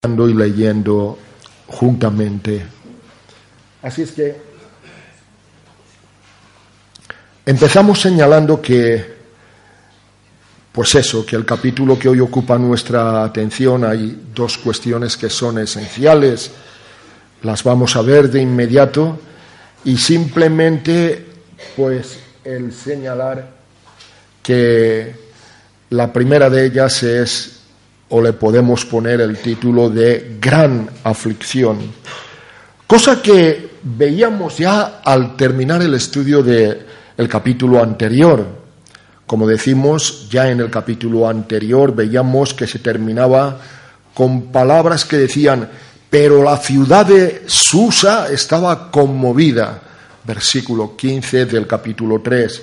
Y leyendo juntamente. Así es que empezamos señalando que, pues eso, que el capítulo que hoy ocupa nuestra atención hay dos cuestiones que son esenciales, las vamos a ver de inmediato y simplemente, pues, el señalar que la primera de ellas es o le podemos poner el título de gran aflicción. Cosa que veíamos ya al terminar el estudio del el capítulo anterior. Como decimos, ya en el capítulo anterior veíamos que se terminaba con palabras que decían, pero la ciudad de Susa estaba conmovida, versículo 15 del capítulo 3.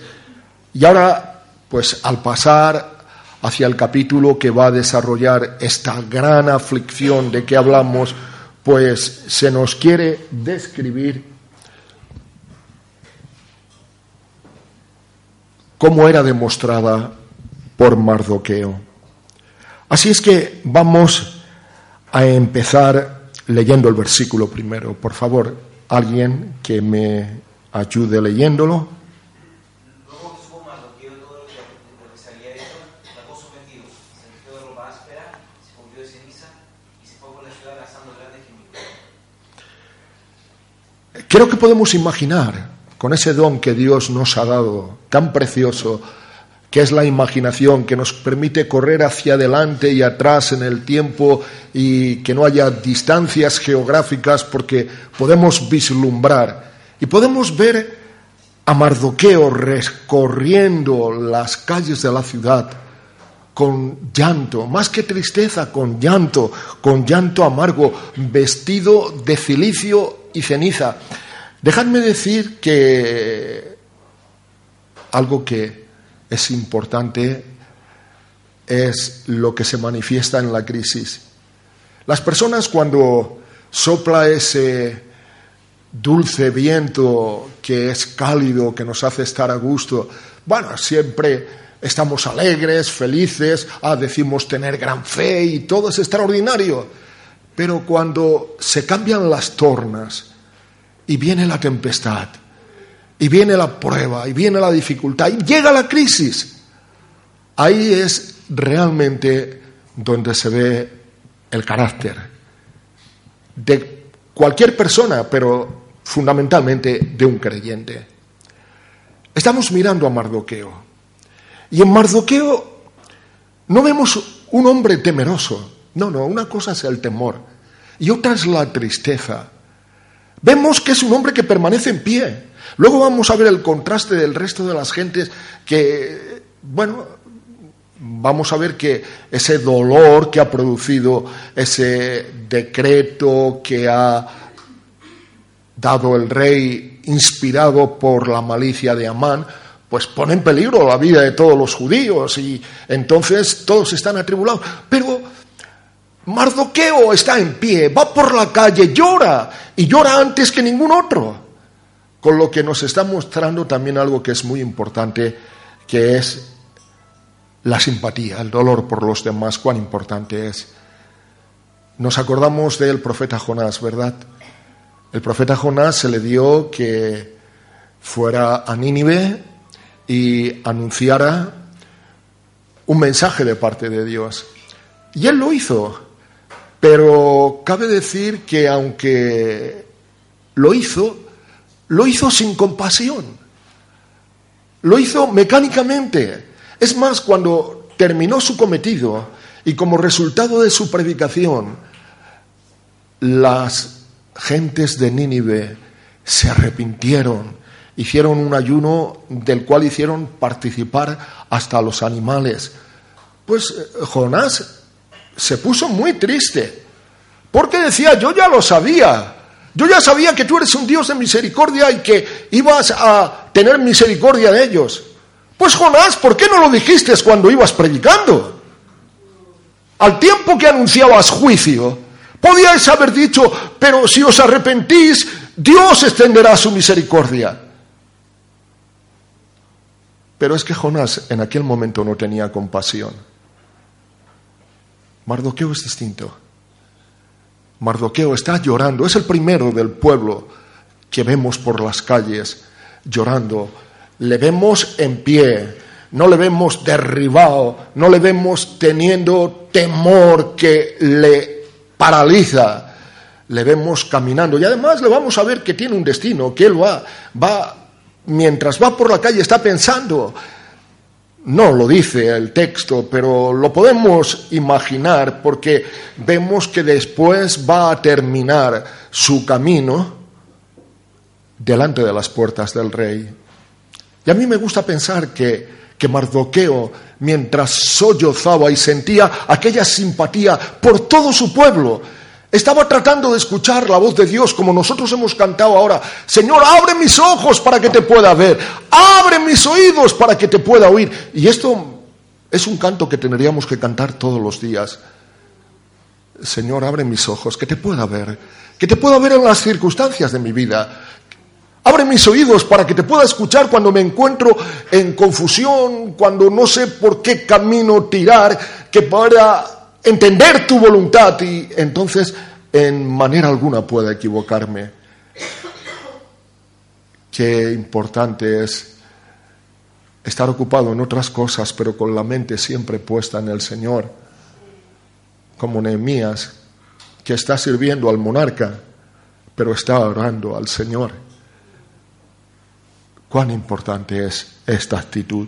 Y ahora, pues al pasar hacia el capítulo que va a desarrollar esta gran aflicción de que hablamos, pues se nos quiere describir cómo era demostrada por Mardoqueo. Así es que vamos a empezar leyendo el versículo primero. Por favor, alguien que me ayude leyéndolo. Creo que podemos imaginar, con ese don que Dios nos ha dado, tan precioso, que es la imaginación, que nos permite correr hacia adelante y atrás en el tiempo y que no haya distancias geográficas porque podemos vislumbrar y podemos ver a Mardoqueo recorriendo las calles de la ciudad con llanto, más que tristeza, con llanto, con llanto amargo, vestido de cilicio y ceniza. Dejadme decir que algo que es importante es lo que se manifiesta en la crisis. Las personas cuando sopla ese dulce viento que es cálido, que nos hace estar a gusto, bueno, siempre estamos alegres, felices, ah, decimos tener gran fe y todo es extraordinario. Pero cuando se cambian las tornas, y viene la tempestad, y viene la prueba, y viene la dificultad, y llega la crisis. Ahí es realmente donde se ve el carácter de cualquier persona, pero fundamentalmente de un creyente. Estamos mirando a Mardoqueo. Y en Mardoqueo no vemos un hombre temeroso. No, no, una cosa es el temor y otra es la tristeza. Vemos que es un hombre que permanece en pie. Luego vamos a ver el contraste del resto de las gentes que, bueno, vamos a ver que ese dolor que ha producido ese decreto que ha dado el rey inspirado por la malicia de Amán, pues pone en peligro la vida de todos los judíos y entonces todos están atribulados. Pero Mardoqueo está en pie, va por la calle, llora y llora antes que ningún otro. Con lo que nos está mostrando también algo que es muy importante, que es la simpatía, el dolor por los demás, cuán importante es. Nos acordamos del profeta Jonás, ¿verdad? El profeta Jonás se le dio que fuera a Nínive y anunciara un mensaje de parte de Dios. Y él lo hizo. Pero cabe decir que aunque lo hizo, lo hizo sin compasión. Lo hizo mecánicamente. Es más, cuando terminó su cometido y como resultado de su predicación, las gentes de Nínive se arrepintieron, hicieron un ayuno del cual hicieron participar hasta los animales. Pues eh, Jonás se puso muy triste, Porque decía, yo ya lo sabía. Yo ya sabía que tú eres un Dios de misericordia y que ibas a tener misericordia de ellos. Pues Jonás, ¿por qué no lo dijiste cuando ibas predicando? Al tiempo que anunciabas juicio, podíais haber dicho, pero si os arrepentís, Dios extenderá su misericordia. Pero es que Jonás en aquel momento no tenía compasión. Mardoqueo es distinto. Mardoqueo está llorando, es el primero del pueblo que vemos por las calles llorando. Le vemos en pie, no le vemos derribado, no le vemos teniendo temor que le paraliza. Le vemos caminando y además le vamos a ver que tiene un destino, que él va, va, mientras va por la calle está pensando, no lo dice el texto, pero lo podemos imaginar porque vemos que después va a terminar su camino delante de las puertas del rey. Y a mí me gusta pensar que, que Mardoqueo, mientras sollozaba y sentía aquella simpatía por todo su pueblo, estaba tratando de escuchar la voz de Dios como nosotros hemos cantado ahora. Señor, abre mis ojos para que te pueda ver. Abre mis oídos para que te pueda oír. Y esto es un canto que tendríamos que cantar todos los días. Señor, abre mis ojos, que te pueda ver. Que te pueda ver en las circunstancias de mi vida. Abre mis oídos para que te pueda escuchar cuando me encuentro en confusión, cuando no sé por qué camino tirar, que para entender tu voluntad y entonces en manera alguna pueda equivocarme. Qué importante es estar ocupado en otras cosas, pero con la mente siempre puesta en el Señor, como Nehemías, que está sirviendo al monarca, pero está orando al Señor. Cuán importante es esta actitud.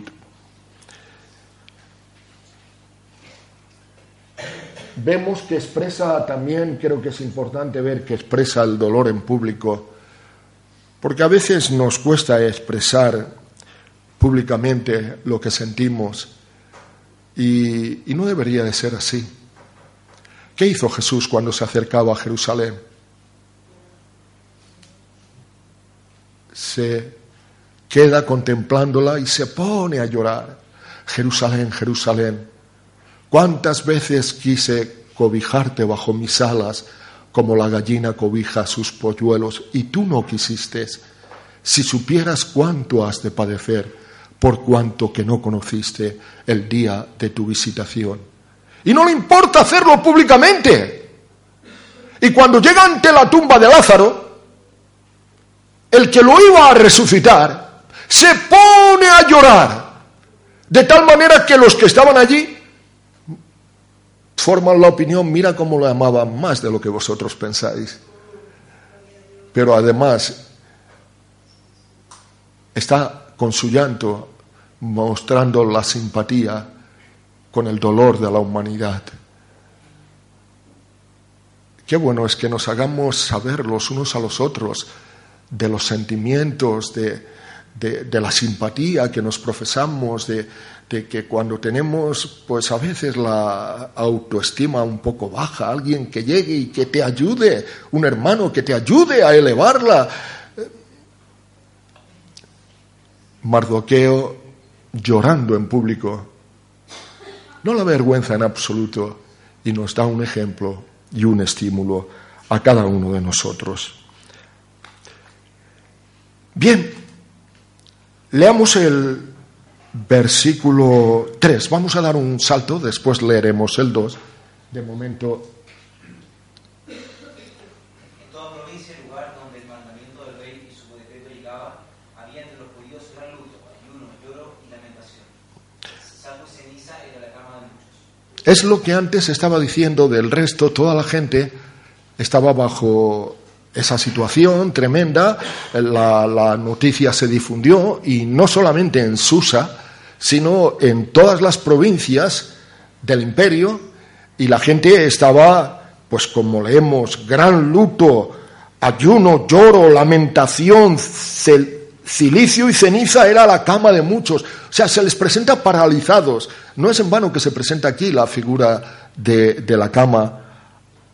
Vemos que expresa también, creo que es importante ver que expresa el dolor en público, porque a veces nos cuesta expresar públicamente lo que sentimos y, no debería de ser así. ¿Qué hizo Jesús cuando se acercaba a Jerusalén? Se queda contemplándola y se pone a llorar. Jerusalén, Jerusalén ¿Cuántas veces quise cobijarte bajo mis alas como la gallina cobija sus polluelos y tú no quisiste? Si supieras cuánto has de padecer por cuanto que no conociste el día de tu visitación. Y no le importa hacerlo públicamente. Y cuando llega ante la tumba de Lázaro, el que lo iba a resucitar se pone a llorar, de tal manera que los que estaban allí forman la opinión, mira cómo lo amaba más de lo que vosotros pensáis. Pero además está con su llanto mostrando la simpatía con el dolor de la humanidad. Qué bueno es que nos hagamos saber los unos a los otros de los sentimientos, de, de la simpatía que nos profesamos, de, de que cuando tenemos, pues a veces la autoestima un poco baja, alguien que llegue y que te ayude, un hermano que te ayude a elevarla. Mardoqueo llorando en público, no la vergüenza en absoluto y nos da un ejemplo y un estímulo a cada uno de nosotros. Bien, leamos el versículo 3. Vamos a dar un salto, después leeremos el 2. De momento. Es lo que antes estaba diciendo del resto, toda la gente estaba bajo esa situación tremenda, la, la, noticia se difundió y no solamente en Susa, sino en todas las provincias del imperio y la gente estaba, pues como leemos, gran luto, ayuno, lloro, lamentación, cilicio y ceniza era la cama de muchos. O sea, se les presenta paralizados. No es en vano que se presenta aquí la figura de, de la cama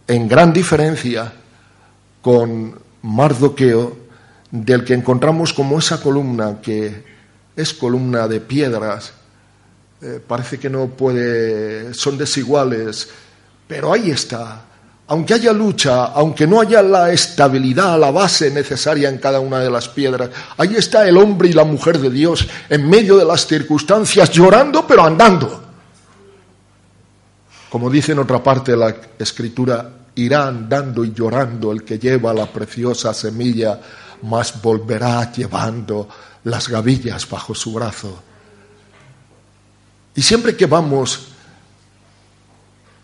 en gran diferencia con Mardoqueo, del que encontramos como esa columna que es columna de piedras, eh, parece que no puede, son desiguales, pero ahí está. Aunque haya lucha, aunque no haya la estabilidad, la base necesaria en cada una de las piedras, ahí está el hombre y la mujer de Dios en medio de las circunstancias, llorando pero andando. Como dice en otra parte de la escritura, irá andando y llorando el que lleva la preciosa semilla, mas volverá llevando las gavillas bajo su brazo. Y siempre que vamos,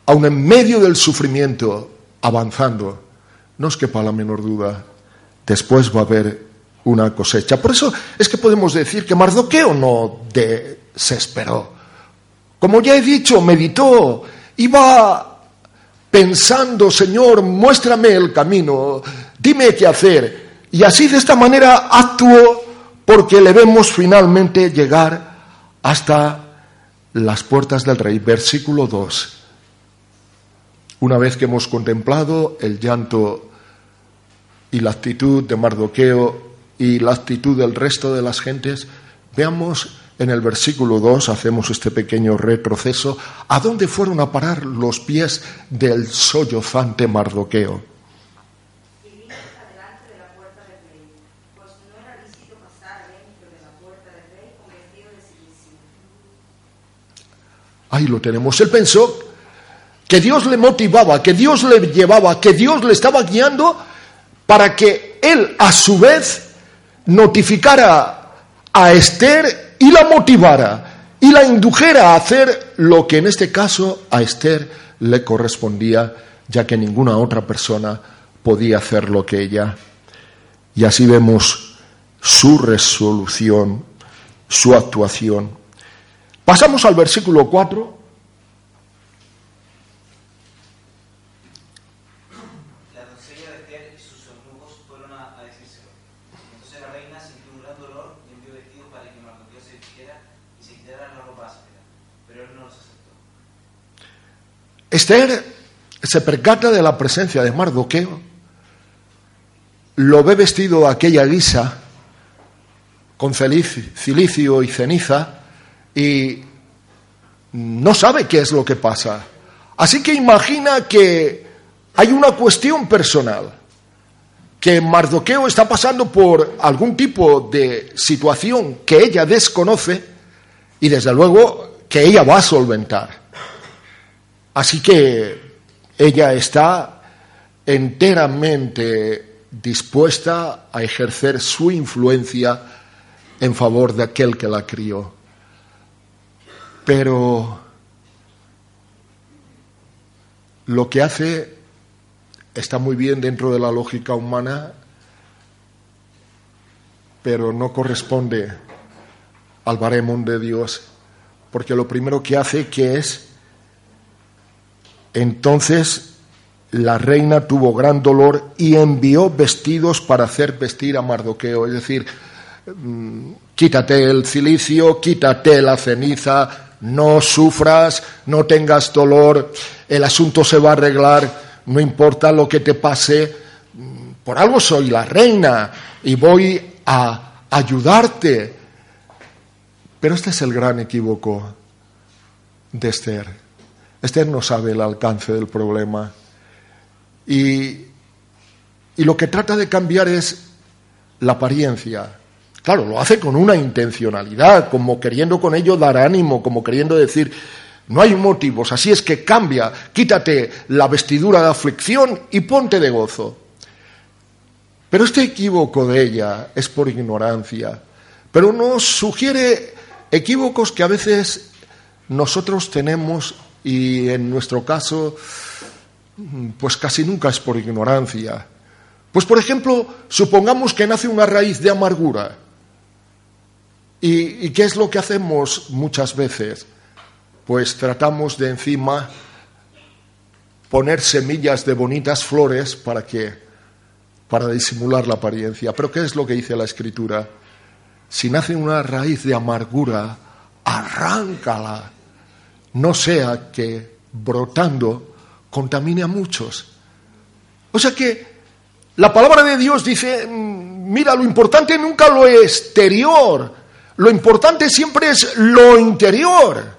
aun en medio del sufrimiento, avanzando, no os quepa la menor duda, después va a haber una cosecha. Por eso es que podemos decir que Mardoqueo no desesperó. Como ya he dicho, meditó, iba pensando, Señor, muéstrame el camino, dime qué hacer. Y así de esta manera actuó porque le vemos finalmente llegar hasta las puertas del rey. Versículo 2. Una vez que hemos contemplado el llanto y la actitud de Mardoqueo y la actitud del resto de las gentes, veamos en el versículo 2 hacemos este pequeño retroceso. ¿A dónde fueron a parar los pies del sollozante Mardoqueo? Ahí lo tenemos. Él pensó que Dios le motivaba, que Dios le llevaba, que Dios le estaba guiando para que él a su vez notificara a Esther y la motivara y la indujera a hacer lo que en este caso a Esther le correspondía, ya que ninguna otra persona podía hacer lo que ella. Y así vemos su resolución, su actuación. Pasamos al versículo 4 Esther se percata de la presencia de Mardoqueo, lo ve vestido a aquella guisa, con cilicio y ceniza, y no sabe qué es lo que pasa. Así que imagina que hay una cuestión personal, que Mardoqueo está pasando por algún tipo de situación que ella desconoce y desde luego que ella va a solventar. Así que ella está enteramente dispuesta a ejercer su influencia en favor de aquel que la crió. Pero lo que hace está muy bien dentro de la lógica humana, pero no corresponde al baremón de Dios, porque lo primero que hace que es entonces la reina tuvo gran dolor y envió vestidos para hacer vestir a Mardoqueo, es decir, mm, quítate el cilicio, quítate la ceniza, no sufras, no tengas dolor, el asunto se va a arreglar, no importa lo que te pase, mm, por algo soy la reina y voy a ayudarte. Pero este es el gran equívoco de Esther. Esther no sabe el alcance del problema. Y, lo que trata de cambiar es la apariencia. Claro, lo hace con una intencionalidad, como queriendo con ello dar ánimo, como queriendo decir, no hay motivos, así es que cambia, quítate la vestidura de aflicción y ponte de gozo. Pero este equívoco de ella es por ignorancia, pero nos sugiere equívocos que a veces nosotros tenemos y en nuestro caso, pues casi nunca es por ignorancia. Pues por ejemplo, supongamos que nace una raíz de amargura. ¿Y, qué es lo que hacemos muchas veces? Pues tratamos de encima poner semillas de bonitas flores para que para disimular la apariencia. Pero ¿qué es lo que dice la escritura? Si nace una raíz de amargura, arráncala no sea que brotando contamine a muchos. O sea que la palabra de Dios dice, mm, mira, lo importante nunca lo exterior, lo importante siempre es lo interior.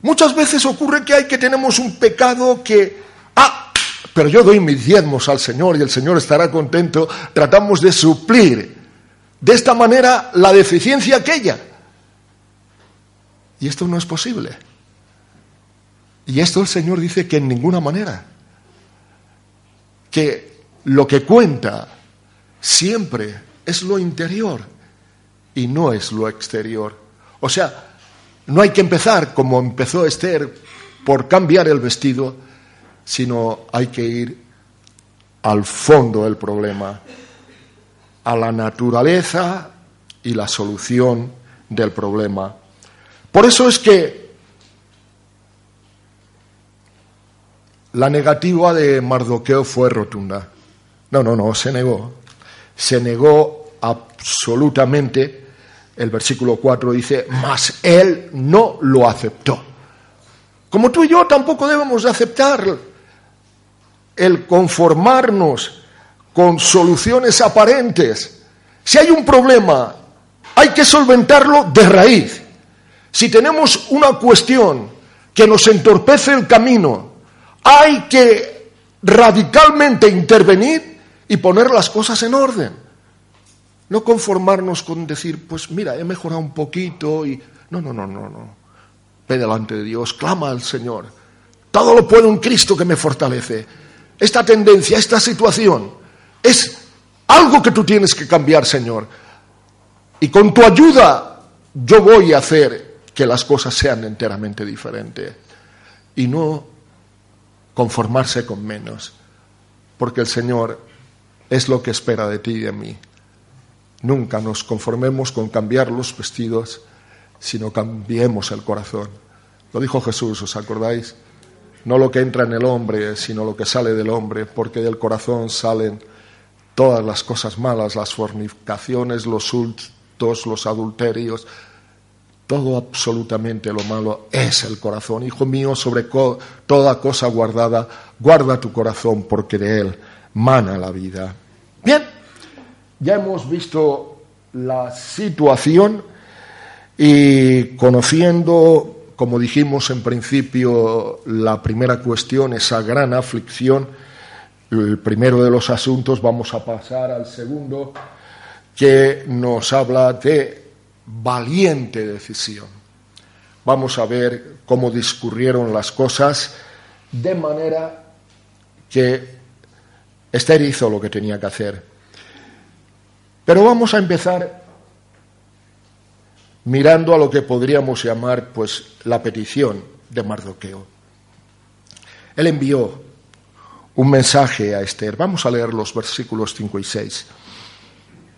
Muchas veces ocurre que hay que tenemos un pecado que, ah, pero yo doy mis diezmos al Señor y el Señor estará contento, tratamos de suplir de esta manera la deficiencia aquella. Y esto no es posible. Y esto el Señor dice que en ninguna manera. Que lo que cuenta siempre es lo interior y no es lo exterior. O sea, no hay que empezar como empezó Esther por cambiar el vestido, sino hay que ir al fondo del problema, a la naturaleza y la solución del problema. Por eso es que la negativa de Mardoqueo fue rotunda. No, no, no, se negó. Se negó absolutamente. El versículo 4 dice, mas él no lo aceptó. Como tú y yo tampoco debemos de aceptar el conformarnos con soluciones aparentes. Si hay un problema, hay que solventarlo de raíz. Si tenemos una cuestión que nos entorpece el camino, hay que radicalmente intervenir y poner las cosas en orden. No conformarnos con decir, pues mira, he mejorado un poquito y... No, no, no, no, no. Ve delante de Dios, clama al Señor. Todo lo puedo en Cristo que me fortalece. Esta tendencia, esta situación, es algo que tú tienes que cambiar, Señor. Y con tu ayuda yo voy a hacer que las cosas sean enteramente diferentes. Y no conformarse con menos. Porque el Señor es lo que espera de ti y de mí. Nunca nos conformemos con cambiar los vestidos, sino cambiemos el corazón. Lo dijo Jesús, ¿os acordáis? No lo que entra en el hombre, sino lo que sale del hombre, porque del corazón salen todas las cosas malas, las fornicaciones, los hurtos, los adulterios, todo absolutamente lo malo es el corazón. Hijo mío, sobre toda cosa guardada, guarda tu corazón porque de él mana la vida. Bien, ya hemos visto la situación y conociendo, como dijimos en principio, la primera cuestión, esa gran aflicción, el primero de los asuntos, vamos a pasar al segundo, que nos habla de valiente decisión. Vamos a ver cómo discurrieron las cosas de manera que Esther hizo lo que tenía que hacer. Pero vamos a empezar mirando a lo que podríamos llamar pues la petición de Mardoqueo. Él envió un mensaje a Esther. Vamos a leer los versículos 5 y 6.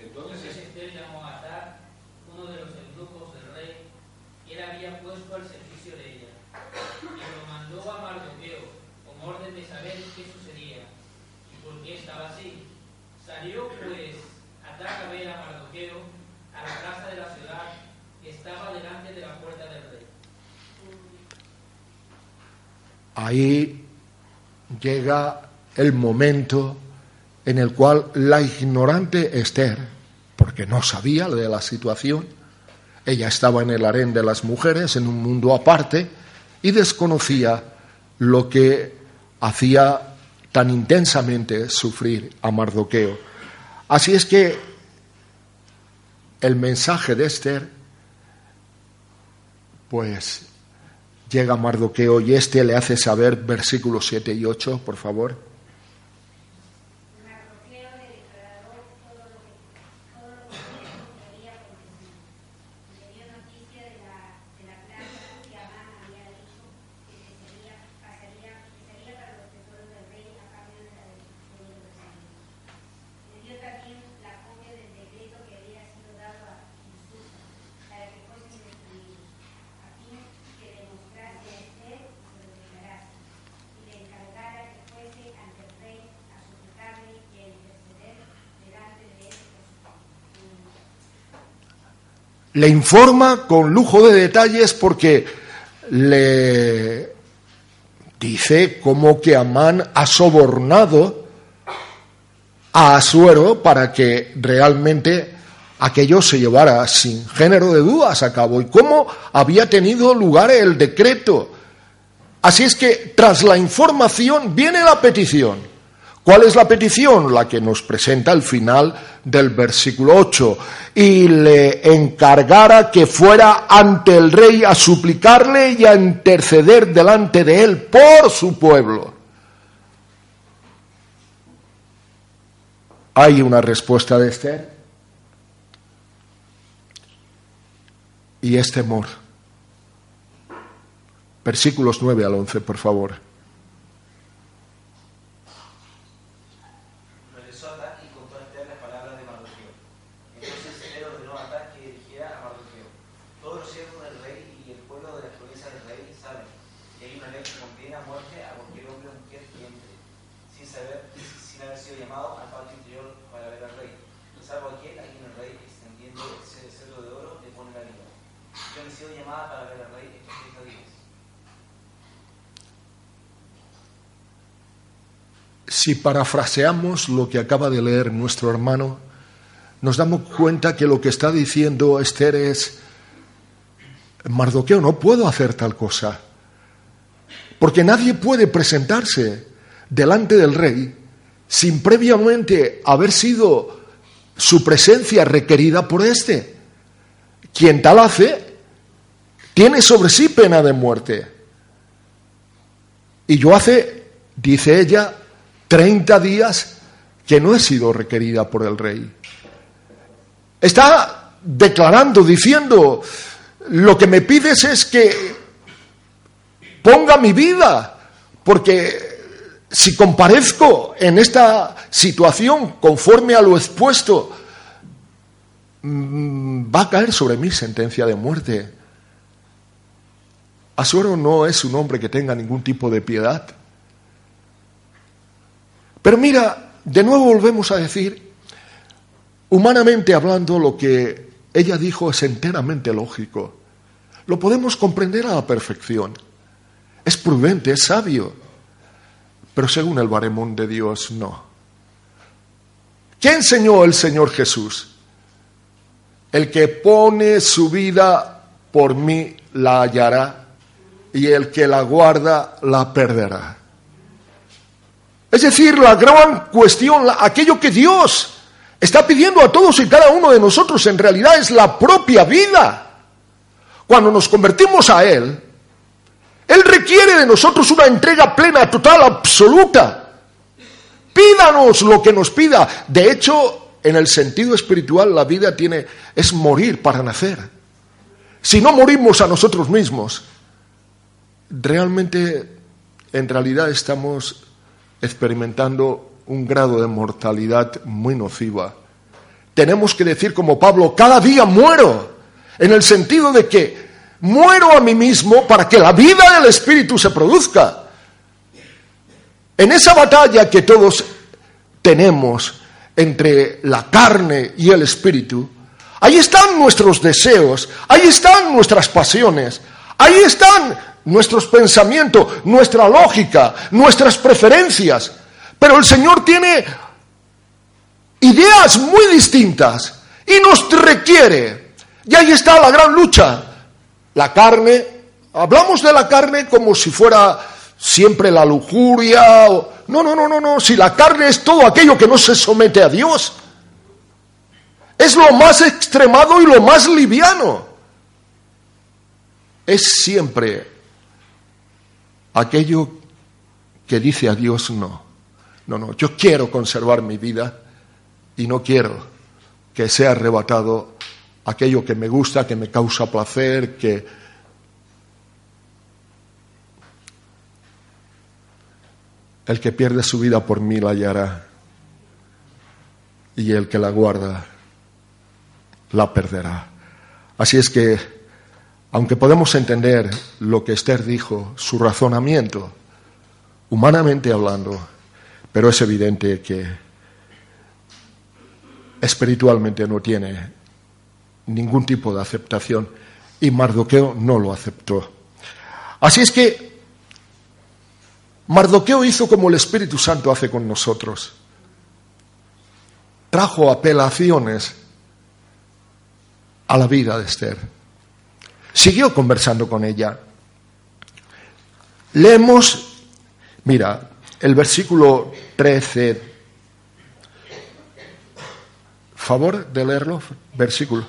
Entonces Esther llamó a Atar, uno de los eunucos del rey, que él había puesto al servicio de ella, y lo mandó a Mardoqueo con orden de saber qué sucedía y por qué estaba así. Salió pues Atar a ver a Mardoqueo a la plaza de la ciudad que estaba delante de la puerta del rey. Ahí llega el momento en el cual la ignorante Esther, porque no sabía de la situación, ella estaba en el harén de las mujeres, en un mundo aparte, y desconocía lo que hacía tan intensamente sufrir a Mardoqueo. Así es que el mensaje de Esther, pues llega Mardoqueo y este le hace saber versículos 7 y 8, por favor. Mardoqueo le declaró todo lo que, todo lo que dijo que había acontecido. Le dio noticia de la, de la plaza que Amán había dicho que se sería, pasaría, que sería para los tesoros del rey a cambio de la destrucción de los enemigos. Le dio también la copia del decreto que había sido dado a Susa para que fuesen destruidos, a fin que demostrase a Esther y se lo declarase, y le encargara que fuese ante el rey a suplicarle y a interceder delante de él por su pueblo. Le informa con lujo de detalles porque le dice como que Amán ha sobornado a Asuero para que realmente aquello se llevara sin género de dudas a cabo y cómo había tenido lugar el decreto. Así es que tras la información viene la petición. ¿Cuál es la petición? La que nos presenta al final del versículo 8. Y le encargara que fuera ante el rey a suplicarle y a interceder delante de él por su pueblo. Hay una respuesta de Esther. Y es temor. Versículos 9 al 11, por favor. regresó a Atán y contó a Esther las palabras de Mardoqueo. Entonces Esther ordenó a Atán que dirigiera a Mardoqueo. Todos los siervos del rey y el pueblo de las provincias del rey saben que hay una ley que condena a muerte a cualquier hombre o mujer que entre, sin, saber, sin haber sido llamado al patio interior para ver al rey, salvo aquel a quien el rey, extendiendo ese cetro de oro, le pone la vida. Yo no he sido llamada para ver al rey estos 30 días. Si parafraseamos lo que acaba de leer nuestro hermano, nos damos cuenta que lo que está diciendo Esther es, Mardoqueo, no puedo hacer tal cosa, porque nadie puede presentarse delante del rey sin previamente haber sido su presencia requerida por éste. Quien tal hace, tiene sobre sí pena de muerte. Y yo hace, dice ella, 30 días que no he sido requerida por el rey. Está declarando, diciendo, lo que me pides es que ponga mi vida, porque si comparezco en esta situación conforme a lo expuesto, mm, va a caer sobre mí sentencia de muerte. Asuero no es un hombre que tenga ningún tipo de piedad. Pero mira, de nuevo volvemos a decir, humanamente hablando, lo que ella dijo es enteramente lógico. Lo podemos comprender a la perfección. Es prudente, es sabio. Pero según el baremón de Dios, no. ¿Qué enseñó el Señor Jesús? El que pone su vida por mí la hallará y el que la guarda la perderá. Es decir, la gran cuestión, aquello que Dios está pidiendo a todos y cada uno de nosotros en realidad es la propia vida. Cuando nos convertimos a Él, Él requiere de nosotros una entrega plena, total, absoluta. Pídanos lo que nos pida. De hecho, en el sentido espiritual, la vida tiene es morir para nacer. Si no morimos a nosotros mismos, realmente, en realidad estamos experimentando un grado de mortalidad muy nociva. Tenemos que decir como Pablo, cada día muero, en el sentido de que muero a mí mismo para que la vida del Espíritu se produzca. En esa batalla que todos tenemos entre la carne y el Espíritu, ahí están nuestros deseos, ahí están nuestras pasiones, ahí están nuestros pensamientos, nuestra lógica, nuestras preferencias. Pero el Señor tiene ideas muy distintas y nos requiere. Y ahí está la gran lucha. La carne, hablamos de la carne como si fuera siempre la lujuria. O... No, no, no, no, no. Si la carne es todo aquello que no se somete a Dios. Es lo más extremado y lo más liviano. Es siempre aquello que dice a Dios no. No, no, yo quiero conservar mi vida y no quiero que sea arrebatado aquello que me gusta, que me causa placer, que... El que pierde su vida por mí la hallará y el que la guarda la perderá. Así es que, aunque podemos entender lo que Esther dijo, su razonamiento, humanamente hablando, pero es evidente que espiritualmente no tiene ningún tipo de aceptación y Mardoqueo no lo aceptó. Así es que Mardoqueo hizo como el Espíritu Santo hace con nosotros. Trajo apelaciones a la vida de Esther. Siguió conversando con ella. Leemos, mira, el versículo 13. Favor de leerlo, versículo.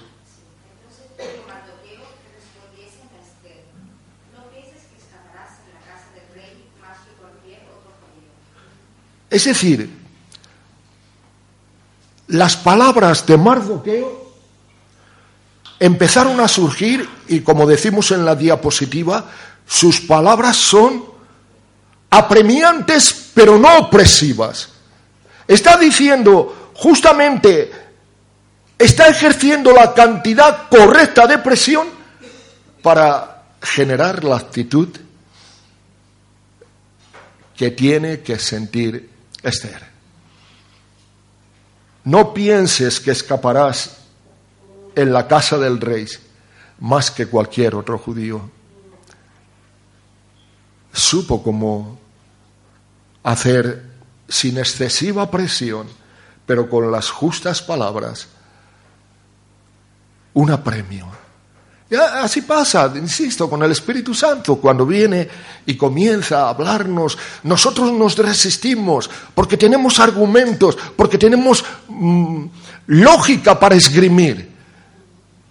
Es decir, las palabras de Mardoqueo empezaron a surgir y como decimos en la diapositiva, sus palabras son apremiantes pero no opresivas. Está diciendo justamente, está ejerciendo la cantidad correcta de presión para generar la actitud que tiene que sentir Esther. No pienses que escaparás en la casa del rey más que cualquier otro judío. Supo cómo hacer sin excesiva presión, pero con las justas palabras, un apremio así pasa, insisto, con el Espíritu Santo. Cuando viene y comienza a hablarnos, nosotros nos resistimos porque tenemos argumentos, porque tenemos mm, lógica para esgrimir.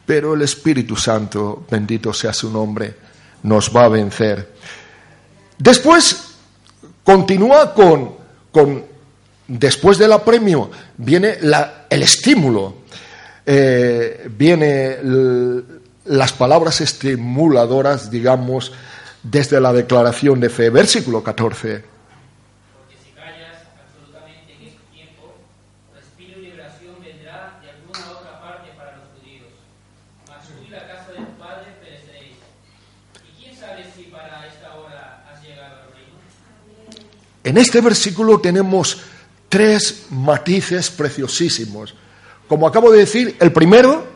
Pero el Espíritu Santo, bendito sea su nombre, nos va a vencer. Después continúa con, con después del apremio, viene el estímulo. Eh, viene las palabras estimuladoras, digamos, desde la declaración de fe. Versículo 14. Porque si callas absolutamente en este tiempo, respiro y liberación vendrá de alguna otra parte para los judíos. Mas tú y la casa de tu padre pereceréis. ¿Y quién sabe si para esta hora has llegado al reino? En este versículo tenemos tres matices preciosísimos. Como acabo de decir, el primero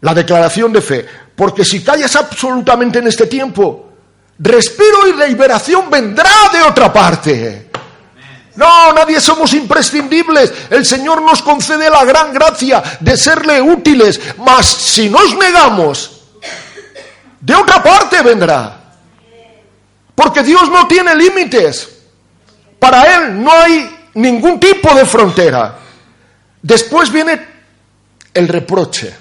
la declaración de fe. Porque si callas absolutamente en este tiempo, respiro y liberación vendrá de otra parte. No, nadie somos imprescindibles. El Señor nos concede la gran gracia de serle útiles. Mas si nos negamos, de otra parte vendrá. Porque Dios no tiene límites. Para Él no hay ningún tipo de frontera. Después viene el reproche.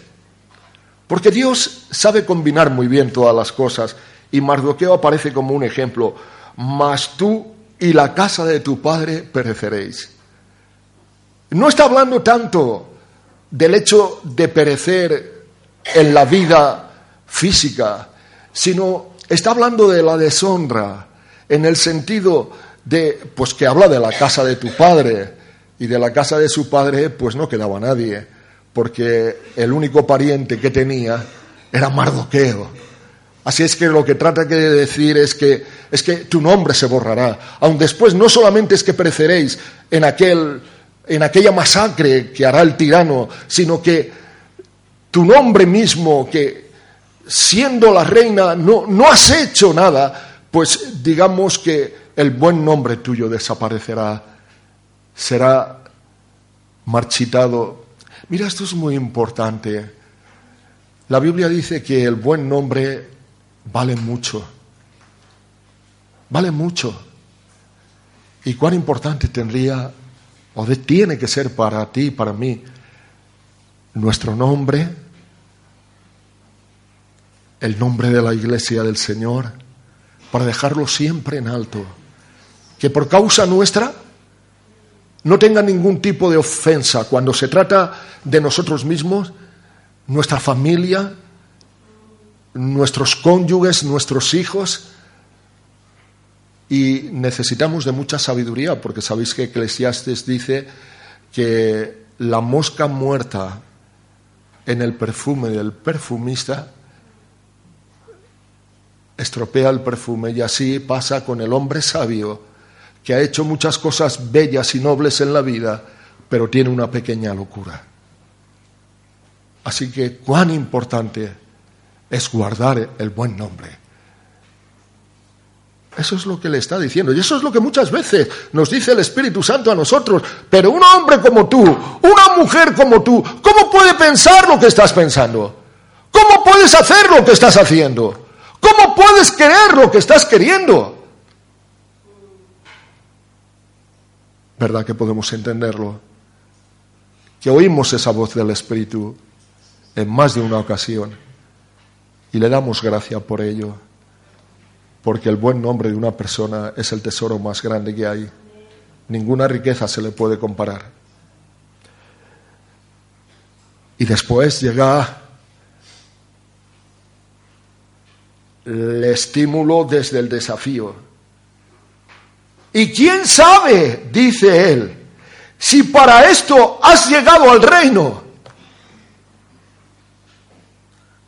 Porque Dios sabe combinar muy bien todas las cosas y Mardoqueo aparece como un ejemplo. Mas tú y la casa de tu padre pereceréis. No está hablando tanto del hecho de perecer en la vida física, sino está hablando de la deshonra en el sentido de, pues que habla de la casa de tu padre y de la casa de su padre, pues no quedaba nadie porque el único pariente que tenía era Mardoqueo. Así es que lo que trata de decir es que, es que tu nombre se borrará. Aun después no solamente es que pereceréis en, aquel, en aquella masacre que hará el tirano, sino que tu nombre mismo, que siendo la reina no, no has hecho nada, pues digamos que el buen nombre tuyo desaparecerá, será marchitado Mira, esto es muy importante. La Biblia dice que el buen nombre vale mucho. Vale mucho. ¿Y cuán importante tendría o tiene que ser para ti para mí nuestro nombre, el nombre de la iglesia del Señor, para dejarlo siempre en alto? Que por causa nuestra no tenga ningún tipo de ofensa cuando se trata de nosotros mismos, nuestra familia, nuestros cónyuges, nuestros hijos. Y necesitamos de mucha sabiduría, porque sabéis que Eclesiastes dice que la mosca muerta en el perfume del perfumista estropea el perfume y así pasa con el hombre sabio que ha hecho muchas cosas bellas y nobles en la vida, pero tiene una pequeña locura. Así que cuán importante es guardar el buen nombre. Eso es lo que le está diciendo. Y eso es lo que muchas veces nos dice el Espíritu Santo a nosotros. Pero un hombre como tú, una mujer como tú, ¿cómo puede pensar lo que estás pensando? ¿Cómo puedes hacer lo que estás haciendo? ¿Cómo puedes querer lo que estás queriendo? ¿Verdad que podemos entenderlo? Que oímos esa voz del Espíritu en más de una ocasión y le damos gracia por ello porque el buen nombre de una persona es el tesoro más grande que hay. Ninguna riqueza se le puede comparar. Y después llega el estímulo desde el desafío. Y quién sabe, dice él, si para esto has llegado al reino.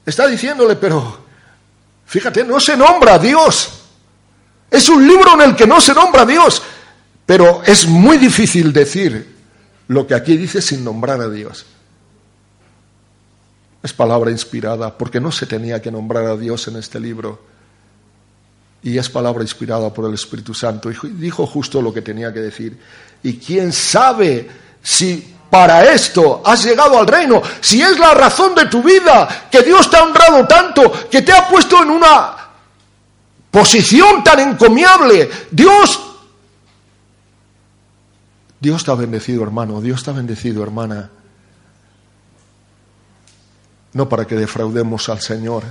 Está diciéndole, pero Fíjate, no se nombra a Dios. Es un libro en el que no se nombra a Dios. Pero es muy difícil decir lo que aquí dice sin nombrar a Dios. Es palabra inspirada, porque no se tenía que nombrar a Dios en este libro. Y es palabra inspirada por el Espíritu Santo. Y dijo justo lo que tenía que decir. Y quién sabe si para esto has llegado al reino, si es la razón de tu vida, que Dios te ha honrado tanto, que te ha puesto en una posición tan encomiable, Dios, Dios te ha bendecido hermano, Dios te ha bendecido hermana, no para que defraudemos al Señor,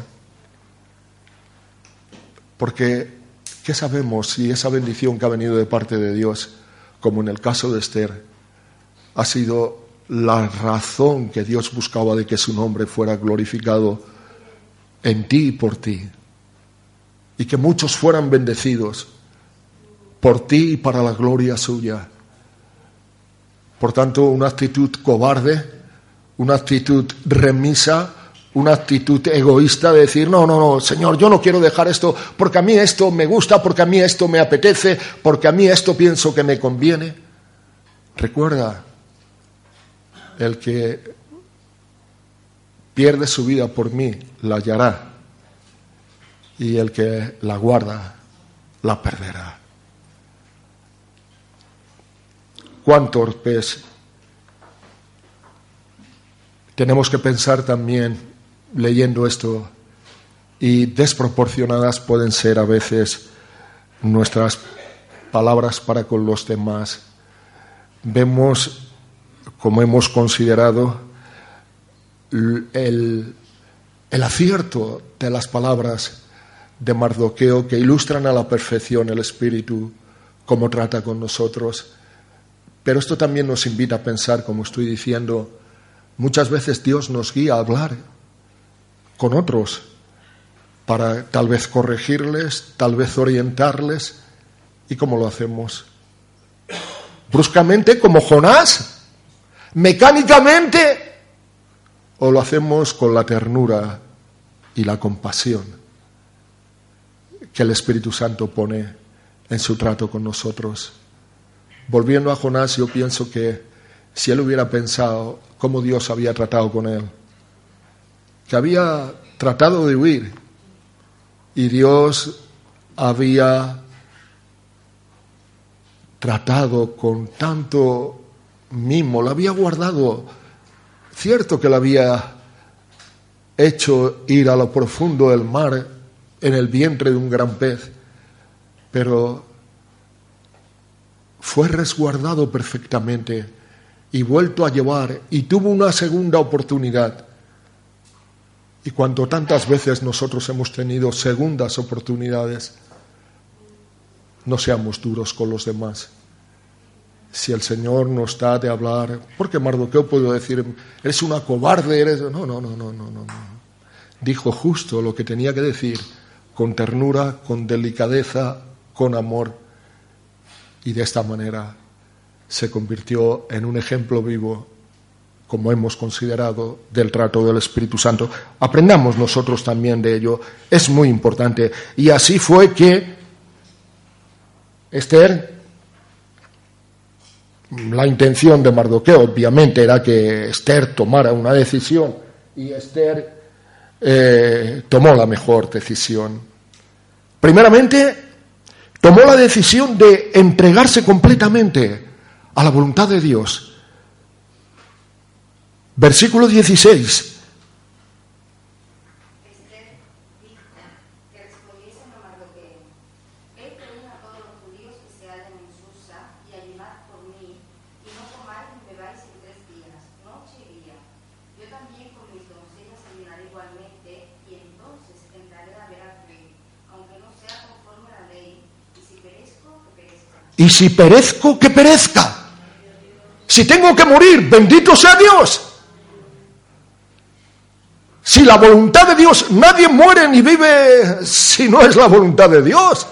porque ¿qué sabemos si esa bendición que ha venido de parte de Dios, como en el caso de Esther, ha sido la razón que Dios buscaba de que su nombre fuera glorificado en ti y por ti. Y que muchos fueran bendecidos por ti y para la gloria suya. Por tanto, una actitud cobarde, una actitud remisa, una actitud egoísta de decir, no, no, no, Señor, yo no quiero dejar esto porque a mí esto me gusta, porque a mí esto me apetece, porque a mí esto pienso que me conviene. Recuerda, el que pierde su vida por mí la hallará y el que la guarda la perderá. Cuán torpes. Tenemos que pensar también, leyendo esto, y desproporcionadas pueden ser a veces nuestras palabras para con los demás. Vemos como hemos considerado, el, acierto de las palabras de Mardoqueo que ilustran a la perfección el Espíritu, cómo trata con nosotros. Pero esto también nos invita a pensar, como estoy diciendo, muchas veces Dios nos guía a hablar con otros para tal vez corregirles, tal vez orientarles. ¿Y cómo lo hacemos? Bruscamente, como Jonás, mecánicamente o lo hacemos con la ternura y la compasión que el Espíritu Santo pone en su trato con nosotros. Volviendo a Jonás, yo pienso que si él hubiera pensado cómo Dios había tratado con él, que había tratado de huir y Dios había tratado con tanto mismo, la había guardado. Cierto que la había hecho ir a lo profundo del mar en el vientre de un gran pez, pero fue resguardado perfectamente y vuelto a llevar y tuvo una segunda oportunidad. Y cuanto tantas veces nosotros hemos tenido segundas oportunidades, no seamos duros con los demás. Si el Señor no está de hablar, porque Mardoqueo puedo decir, eres una cobarde, eres... No, no, no, no, no, no. Dijo justo lo que tenía que decir, con ternura, con delicadeza, con amor, y de esta manera se convirtió en un ejemplo vivo, como hemos considerado, del trato del Espíritu Santo. Aprendamos nosotros también de ello, es muy importante. Y así fue que Esther la intención de Mardoqueo, obviamente, era que Esther tomara una decisión y Esther eh, tomó la mejor decisión. Primeramente, tomó la decisión de entregarse completamente a la voluntad de Dios. En Susa y ayunad por mí, y no comáis ni bebáis en tres días, noche y día. Yo también con mis doncellas ayunaré igualmente, y entonces entraré a ver al rey, aunque no sea conforme a la ley, y si perezco, que perezca. Y si perezco, que perezca. Si tengo que morir, bendito sea Dios. La voluntad de Dios, nadie muere ni vive si no es la voluntad de Dios.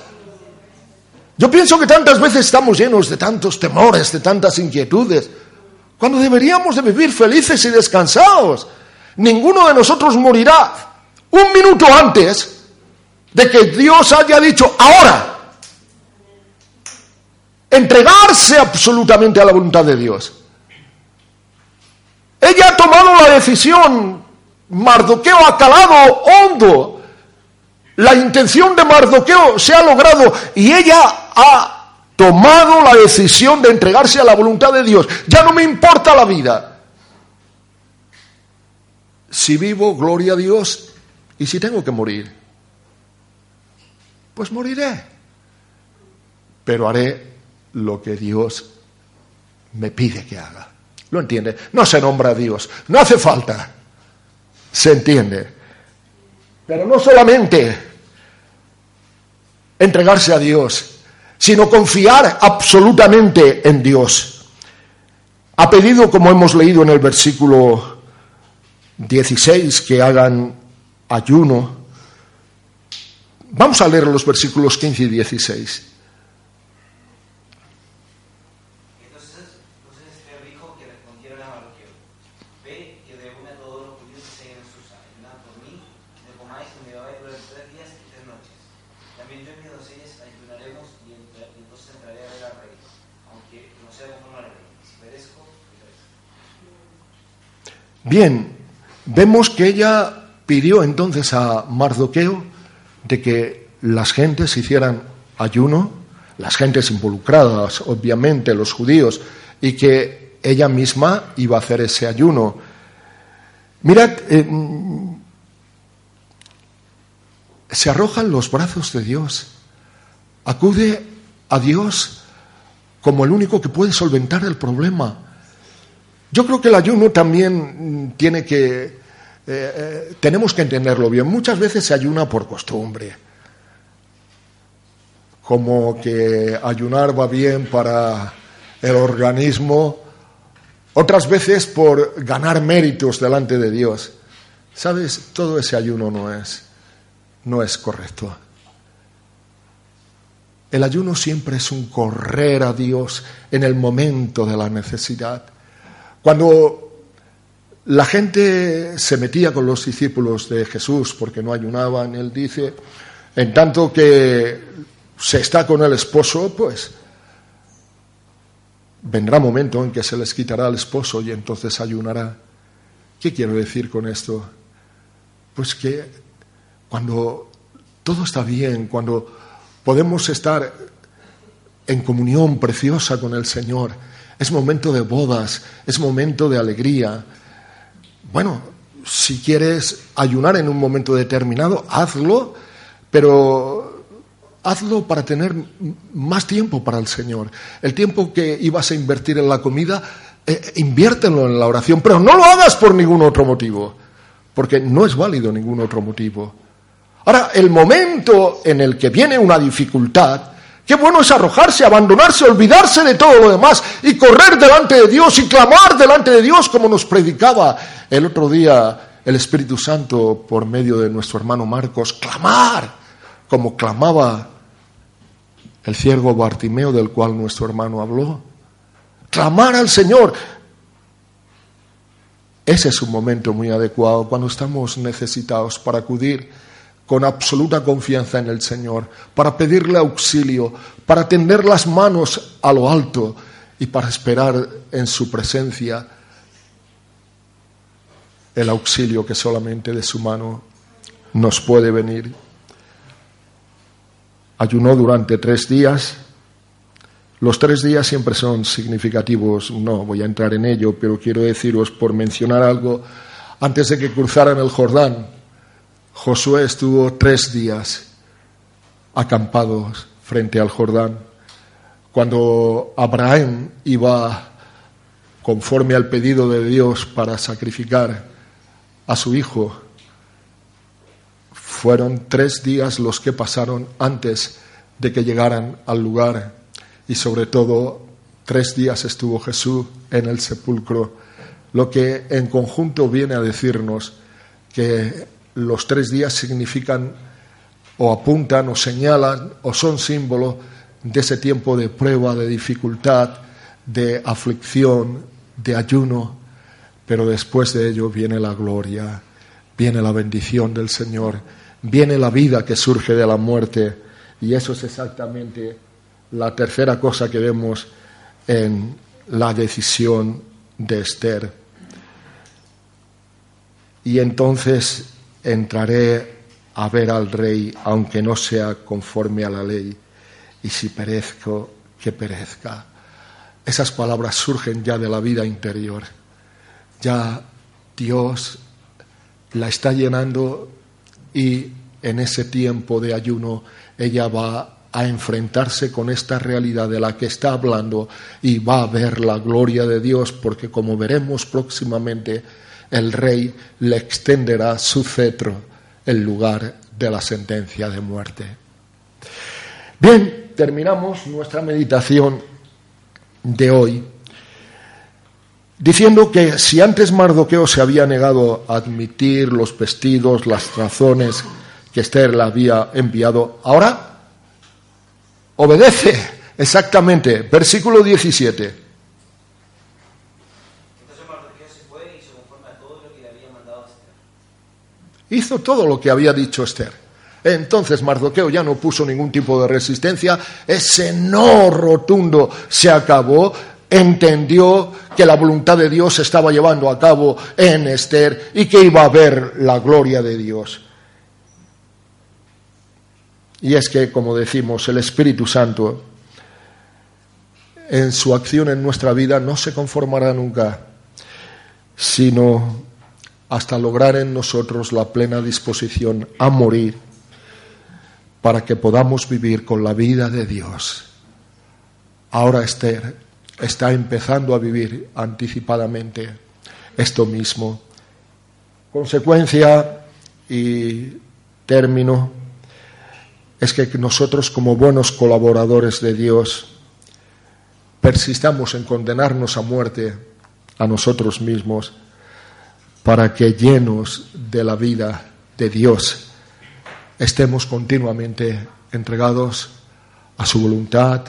Yo pienso que tantas veces estamos llenos de tantos temores, de tantas inquietudes, cuando deberíamos de vivir felices y descansados. Ninguno de nosotros morirá un minuto antes de que Dios haya dicho, ahora, entregarse absolutamente a la voluntad de Dios. Ella ha tomado la decisión, Mardoqueo ha calado hondo, la intención de Mardoqueo se ha logrado y ella ha tomado la decisión de entregarse a la voluntad de Dios. Ya no me importa la vida. Si vivo, gloria a Dios, y si tengo que morir, pues moriré. Pero haré lo que Dios me pide que haga. ¿Lo entiende? No se nombra a Dios, no hace falta. Se entiende. Pero no solamente entregarse a Dios, sino confiar absolutamente en Dios. Ha pedido, como hemos leído en el versículo 16, que hagan ayuno. Vamos a leer los versículos 15 y 16. Entonces, entonces Esther dijo que respondieron a Mardoqueo, ve que reúne a todos los judíos que se hallan en Susa, ayunad por mí, no comáis ni bebáis durante tres días y tres noches. También yo y mis doncellas ayunaremos y, entra- y entonces entraré a ver al rey, aunque no sea conforme a la ley. Y si perezco, que perezca. Bien, vemos que ella pidió entonces a Mardoqueo de que las gentes hicieran ayuno, las gentes involucradas, obviamente, los judíos, y que ella misma iba a hacer ese ayuno. Mirad, eh, mm, se arroja en los brazos de Dios, acude a Dios como el único que puede solventar el problema. Yo creo que el ayuno también mm, tiene que, eh, eh, tenemos que entenderlo bien. Muchas veces se ayuna por costumbre, como que ayunar va bien para el organismo, otras veces por ganar méritos delante de Dios. ¿Sabes? Todo ese ayuno no es, no es correcto. El ayuno siempre es un correr a Dios en el momento de la necesidad. Cuando la gente se metía con los discípulos de Jesús porque no ayunaban, él dice, en tanto que se está con el esposo, pues vendrá momento en que se les quitará el esposo y entonces ayunará. ¿Qué quiero decir con esto? Pues que cuando todo está bien, cuando podemos estar en comunión preciosa con el Señor, es momento de bodas, es momento de alegría. Bueno, si quieres ayunar en un momento determinado, hazlo, pero hazlo para tener más tiempo para el Señor. El tiempo que ibas a invertir en la comida, eh, inviértelo en la oración, pero no lo hagas por ningún otro motivo, porque no es válido ningún otro motivo. Ahora, el momento en el que viene una dificultad, Qué bueno es arrojarse, abandonarse, olvidarse de todo lo demás y correr delante de Dios y clamar delante de Dios como nos predicaba el otro día el Espíritu Santo por medio de nuestro hermano Marcos. Clamar como clamaba el ciervo Bartimeo del cual nuestro hermano habló. Clamar al Señor. Ese es un momento muy adecuado cuando estamos necesitados para acudir con absoluta confianza en el Señor, para pedirle auxilio, para tender las manos a lo alto y para esperar en su presencia el auxilio que solamente de su mano nos puede venir. ayunó durante tres días. Los tres días siempre son significativos, no voy a entrar en ello, pero quiero deciros, por mencionar algo, antes de que cruzaran el Jordán, Josué estuvo tres días acampados frente al Jordán. Cuando Abraham iba conforme al pedido de Dios para sacrificar a su hijo, fueron tres días los que pasaron antes de que llegaran al lugar y sobre todo tres días estuvo Jesús en el sepulcro, lo que en conjunto viene a decirnos que los tres días significan o apuntan o señalan o son símbolo de ese tiempo de prueba, de dificultad, de aflicción, de ayuno, pero después de ello viene la gloria, viene la bendición del Señor viene la vida que surge de la muerte. Y eso es exactamente la tercera cosa que vemos en la decisión de Esther. Y entonces entraré a ver al rey, aunque no sea conforme a la ley, y si perezco, que perezca. Esas palabras surgen ya de la vida interior. Ya Dios la está llenando y en ese tiempo de ayuno ella va a enfrentarse con esta realidad de la que está hablando y va a ver la gloria de Dios porque como veremos próximamente el rey le extenderá su cetro en lugar de la sentencia de muerte. Bien, terminamos nuestra meditación de hoy diciendo que si antes Mardoqueo se había negado a admitir los vestidos, las razones que Esther la había enviado, ahora obedece exactamente. Versículo 17. Entonces Mardoqueo se fue y hizo conforme a todo lo que le había mandado Esther. Hizo todo lo que había dicho Esther. Entonces Mardoqueo ya no puso ningún tipo de resistencia, ese no rotundo se acabó, entendió que la voluntad de Dios se estaba llevando a cabo en Esther y que iba a ver la gloria de Dios. Y es que, como decimos, el Espíritu Santo en su acción en nuestra vida no se conformará nunca, sino hasta lograr en nosotros la plena disposición a morir para que podamos vivir con la vida de Dios. Ahora Esther está empezando a vivir anticipadamente esto mismo. Consecuencia y término es que nosotros como buenos colaboradores de Dios persistamos en condenarnos a muerte a nosotros mismos para que llenos de la vida de Dios estemos continuamente entregados a su voluntad,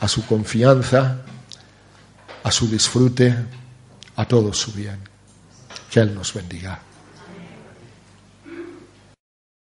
a su confianza, a su disfrute, a todo su bien. Que Él nos bendiga.